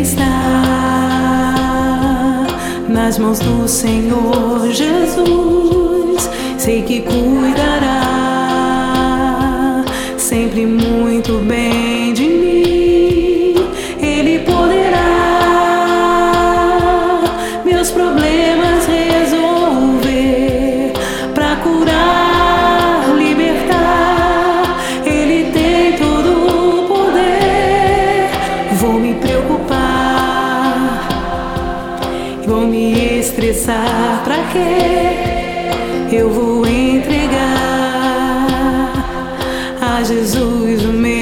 está nas mãos do Senhor Jesus. Sei que cuidará sempre muito bem. Estressar para quê? Eu vou entregar a Jesus o meu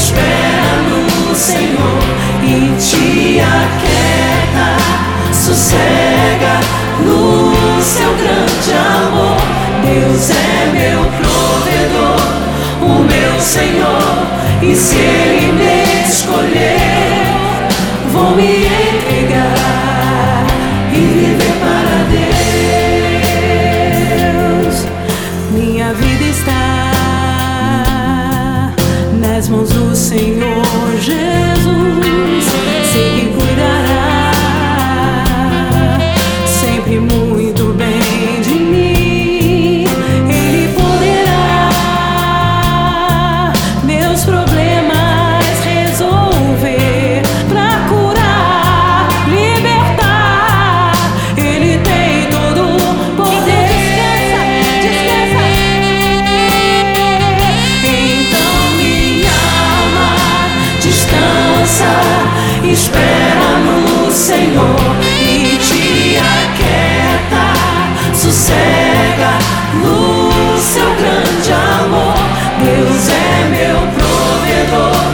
espera no Senhor e te aquieta, sossega no seu grande amor. Deus é meu provedor, o meu Senhor, e se Ele me escolher, descansa, espera no Senhor e te aquieta, sossega no seu grande amor. Deus é meu provedor,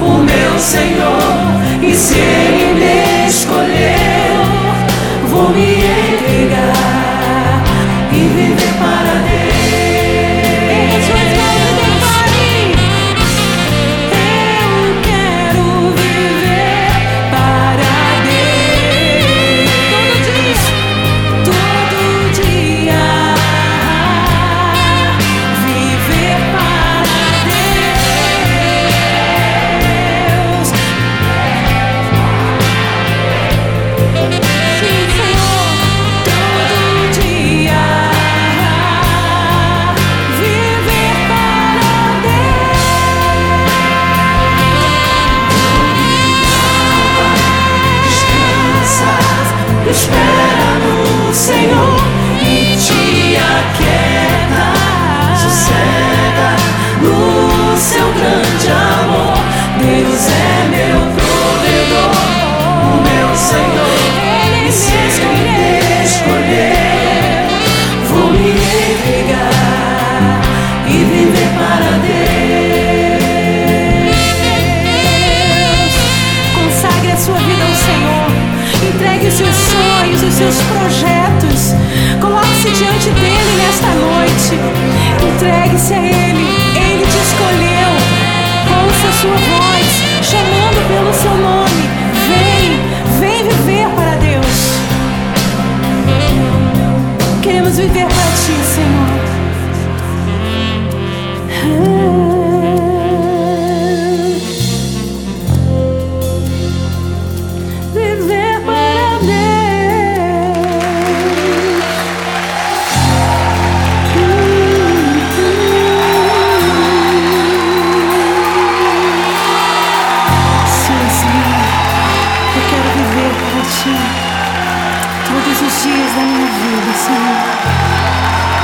o meu Senhor, e se Ele me escolher, vou me entregar e viver para Deus. say Eu quero viver para ti todos os dias da minha vida, Senhor.